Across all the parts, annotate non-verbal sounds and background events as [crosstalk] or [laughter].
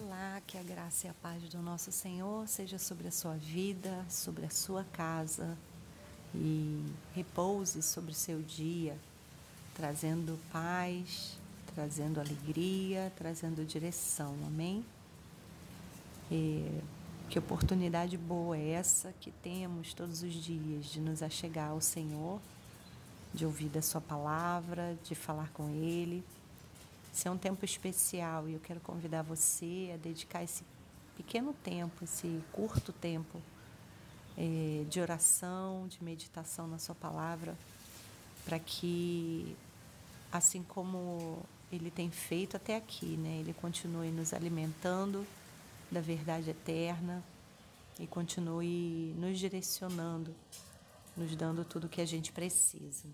Olá, que a graça e a paz do nosso Senhor seja sobre a sua vida, sobre a sua casa e repouse sobre o seu dia, trazendo paz, trazendo alegria, trazendo direção, amém? E que oportunidade boa é essa que temos todos os dias de nos achegar ao Senhor, de ouvir da Sua palavra, de falar com Ele esse é um tempo especial e eu quero convidar você a dedicar esse pequeno tempo, esse curto tempo é, de oração, de meditação na Sua palavra, para que, assim como Ele tem feito até aqui, né, Ele continue nos alimentando da verdade eterna e continue nos direcionando, nos dando tudo o que a gente precisa.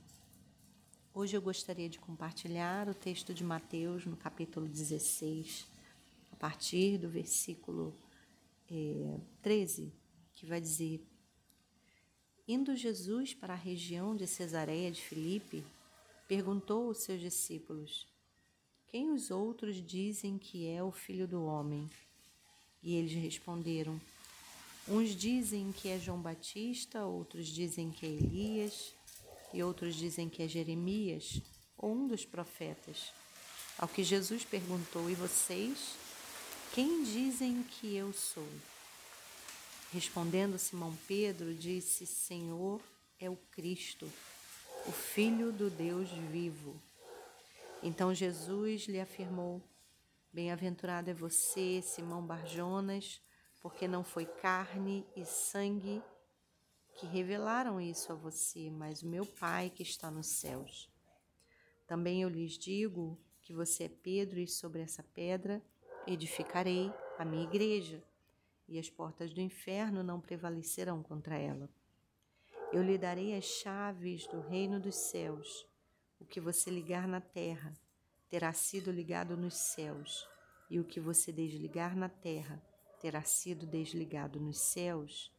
Hoje eu gostaria de compartilhar o texto de Mateus, no capítulo 16, a partir do versículo é, 13, que vai dizer: Indo Jesus para a região de Cesareia de Filipe, perguntou aos seus discípulos: Quem os outros dizem que é o filho do homem? E eles responderam: Uns dizem que é João Batista, outros dizem que é Elias e outros dizem que é Jeremias ou um dos profetas. Ao que Jesus perguntou: E vocês? Quem dizem que eu sou? Respondendo Simão Pedro, disse: Senhor, é o Cristo, o Filho do Deus vivo. Então Jesus lhe afirmou: Bem-aventurado é você, Simão Barjonas, porque não foi carne e sangue que revelaram isso a você, mas o meu Pai que está nos céus. Também eu lhes digo que você é Pedro, e sobre essa pedra edificarei a minha igreja, e as portas do inferno não prevalecerão contra ela. Eu lhe darei as chaves do reino dos céus. O que você ligar na terra terá sido ligado nos céus, e o que você desligar na terra terá sido desligado nos céus.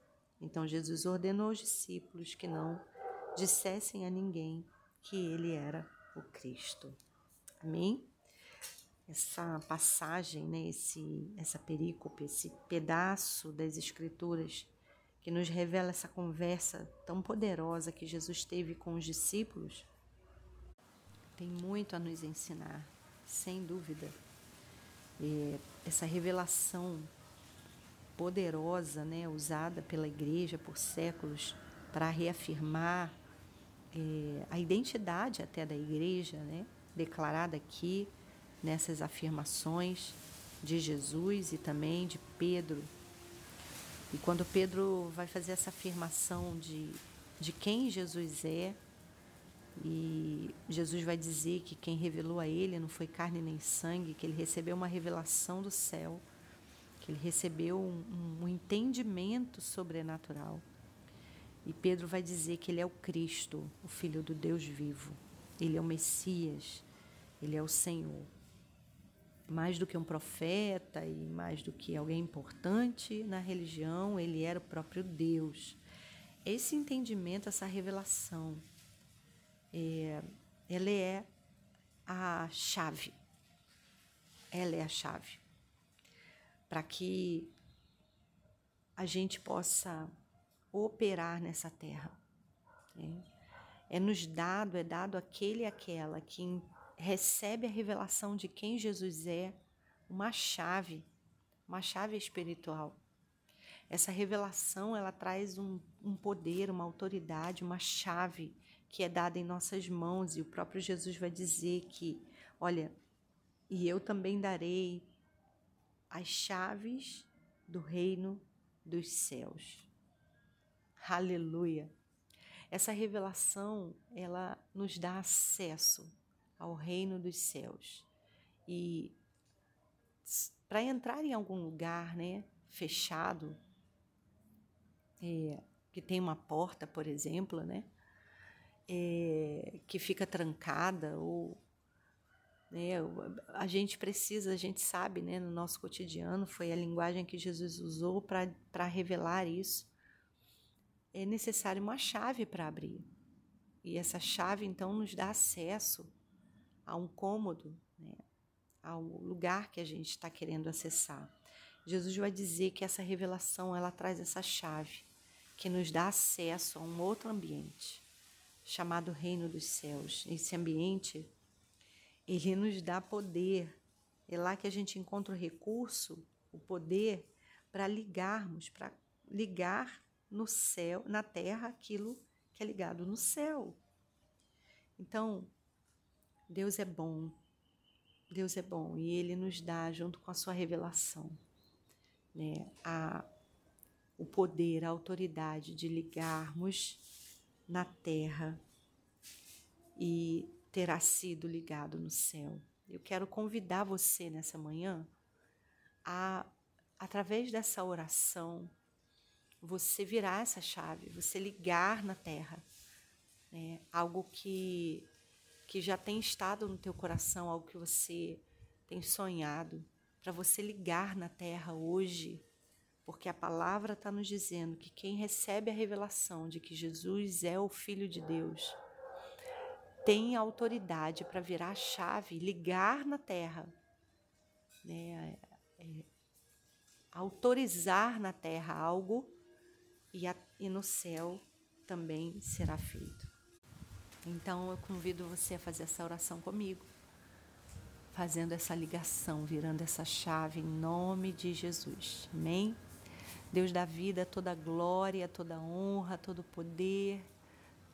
Então Jesus ordenou aos discípulos que não dissessem a ninguém que ele era o Cristo. Amém? Essa passagem, né, esse, essa perícope, esse pedaço das Escrituras que nos revela essa conversa tão poderosa que Jesus teve com os discípulos, tem muito a nos ensinar, sem dúvida. E essa revelação poderosa, né, usada pela igreja por séculos para reafirmar é, a identidade até da igreja, né, declarada aqui nessas afirmações de Jesus e também de Pedro. E quando Pedro vai fazer essa afirmação de, de quem Jesus é, e Jesus vai dizer que quem revelou a ele não foi carne nem sangue, que ele recebeu uma revelação do céu que ele recebeu um, um entendimento sobrenatural. E Pedro vai dizer que ele é o Cristo, o Filho do Deus vivo. Ele é o Messias, ele é o Senhor. Mais do que um profeta e mais do que alguém importante na religião, ele era o próprio Deus. Esse entendimento, essa revelação, é, ela é a chave. Ela é a chave para que a gente possa operar nessa terra. Né? É nos dado, é dado aquele e aquela que recebe a revelação de quem Jesus é, uma chave, uma chave espiritual. Essa revelação ela traz um, um poder, uma autoridade, uma chave que é dada em nossas mãos e o próprio Jesus vai dizer que, olha, e eu também darei as chaves do reino dos céus. Aleluia. Essa revelação, ela nos dá acesso ao reino dos céus. E para entrar em algum lugar, né, fechado, é, que tem uma porta, por exemplo, né, é, que fica trancada ou né? A gente precisa, a gente sabe, né, no nosso cotidiano, foi a linguagem que Jesus usou para revelar isso. É necessário uma chave para abrir. E essa chave, então, nos dá acesso a um cômodo, né, ao lugar que a gente está querendo acessar. Jesus vai dizer que essa revelação ela traz essa chave que nos dá acesso a um outro ambiente chamado Reino dos Céus. Esse ambiente ele nos dá poder. É lá que a gente encontra o recurso, o poder para ligarmos, para ligar no céu, na terra, aquilo que é ligado no céu. Então, Deus é bom. Deus é bom e ele nos dá junto com a sua revelação, né, a o poder, a autoridade de ligarmos na terra e terá sido ligado no céu. Eu quero convidar você nessa manhã a, através dessa oração, você virar essa chave, você ligar na terra. Né? Algo que, que já tem estado no teu coração, algo que você tem sonhado, para você ligar na terra hoje porque a palavra está nos dizendo que quem recebe a revelação de que Jesus é o Filho de Deus tem autoridade para virar a chave, ligar na terra, né? É, é, autorizar na terra algo e, a, e no céu também será feito. Então eu convido você a fazer essa oração comigo, fazendo essa ligação, virando essa chave em nome de Jesus. Amém? Deus da vida, toda glória, toda honra, todo poder,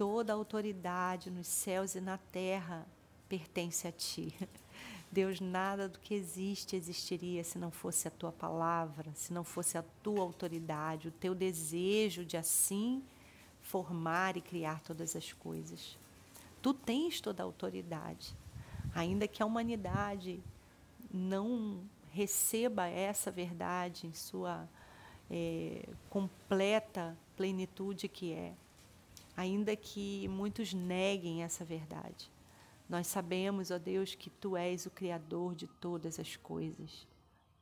toda autoridade nos céus e na terra pertence a ti. [laughs] Deus, nada do que existe existiria se não fosse a tua palavra, se não fosse a tua autoridade, o teu desejo de assim formar e criar todas as coisas. Tu tens toda a autoridade, ainda que a humanidade não receba essa verdade em sua é, completa plenitude que é, ainda que muitos neguem essa verdade. Nós sabemos, ó Deus, que Tu és o Criador de todas as coisas.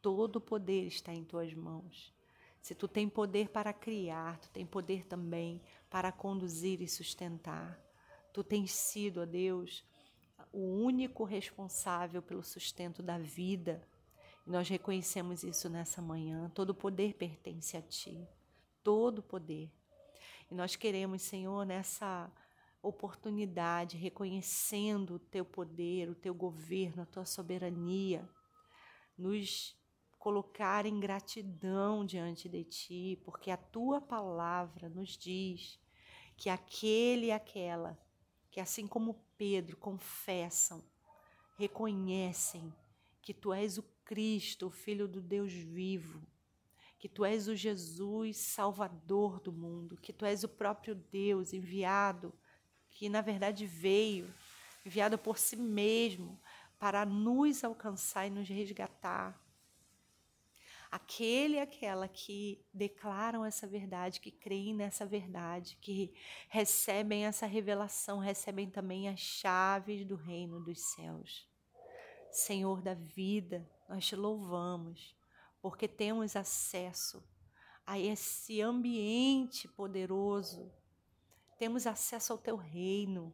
Todo o poder está em Tuas mãos. Se Tu tem poder para criar, Tu tem poder também para conduzir e sustentar. Tu tens sido, ó Deus, o único responsável pelo sustento da vida, nós reconhecemos isso nessa manhã. Todo poder pertence a Ti. Todo poder. E nós queremos, Senhor, nessa oportunidade, reconhecendo o Teu poder, o Teu governo, a Tua soberania, nos colocar em gratidão diante de Ti, porque a Tua palavra nos diz que aquele e aquela que, assim como Pedro, confessam, reconhecem que Tu és o Cristo, o Filho do Deus vivo, que tu és o Jesus Salvador do mundo, que tu és o próprio Deus enviado, que na verdade veio, enviado por si mesmo para nos alcançar e nos resgatar. Aquele e aquela que declaram essa verdade, que creem nessa verdade, que recebem essa revelação, recebem também as chaves do reino dos céus. Senhor da vida, nós te louvamos, porque temos acesso a esse ambiente poderoso, temos acesso ao teu reino.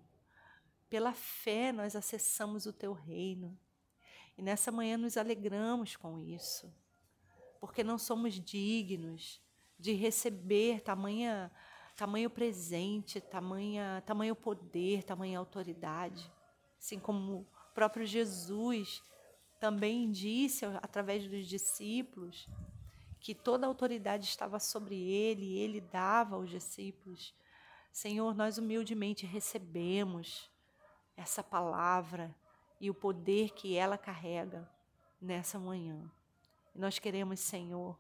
Pela fé, nós acessamos o teu reino. E nessa manhã nos alegramos com isso, porque não somos dignos de receber tamanha, tamanho presente, tamanha, tamanho poder, tamanha autoridade. Assim como o próprio Jesus também disse através dos discípulos que toda a autoridade estava sobre ele e ele dava aos discípulos. Senhor, nós humildemente recebemos essa palavra e o poder que ela carrega nessa manhã. E nós queremos, Senhor,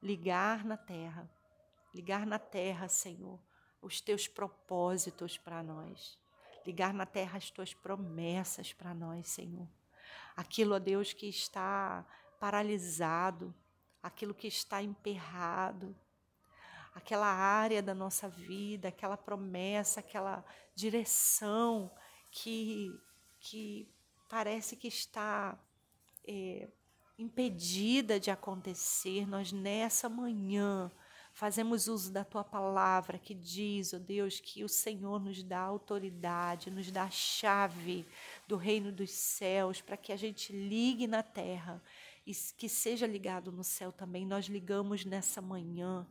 ligar na terra, ligar na terra, Senhor, os teus propósitos para nós, ligar na terra as tuas promessas para nós, Senhor aquilo, ó Deus, que está paralisado, aquilo que está emperrado, aquela área da nossa vida, aquela promessa, aquela direção que, que parece que está é, impedida de acontecer, nós nessa manhã Fazemos uso da tua palavra que diz, ó oh Deus, que o Senhor nos dá autoridade, nos dá a chave do reino dos céus para que a gente ligue na terra e que seja ligado no céu também. Nós ligamos nessa manhã.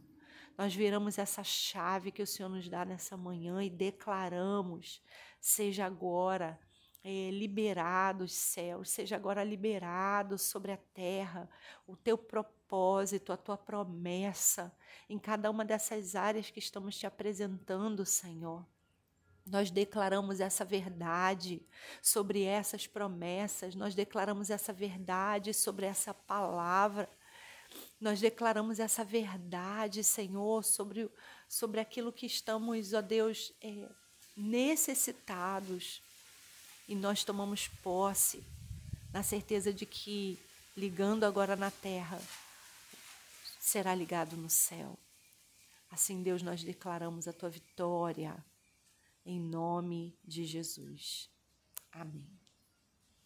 Nós viramos essa chave que o Senhor nos dá nessa manhã e declaramos: seja agora é, liberado os céus, seja agora liberado sobre a terra o teu propósito, a tua promessa em cada uma dessas áreas que estamos te apresentando, Senhor. Nós declaramos essa verdade sobre essas promessas, nós declaramos essa verdade sobre essa palavra. Nós declaramos essa verdade, Senhor, sobre, sobre aquilo que estamos, ó Deus, é, necessitados e nós tomamos posse na certeza de que, ligando agora na terra, será ligado no céu. Assim, Deus, nós declaramos a tua vitória em nome de Jesus. Amém.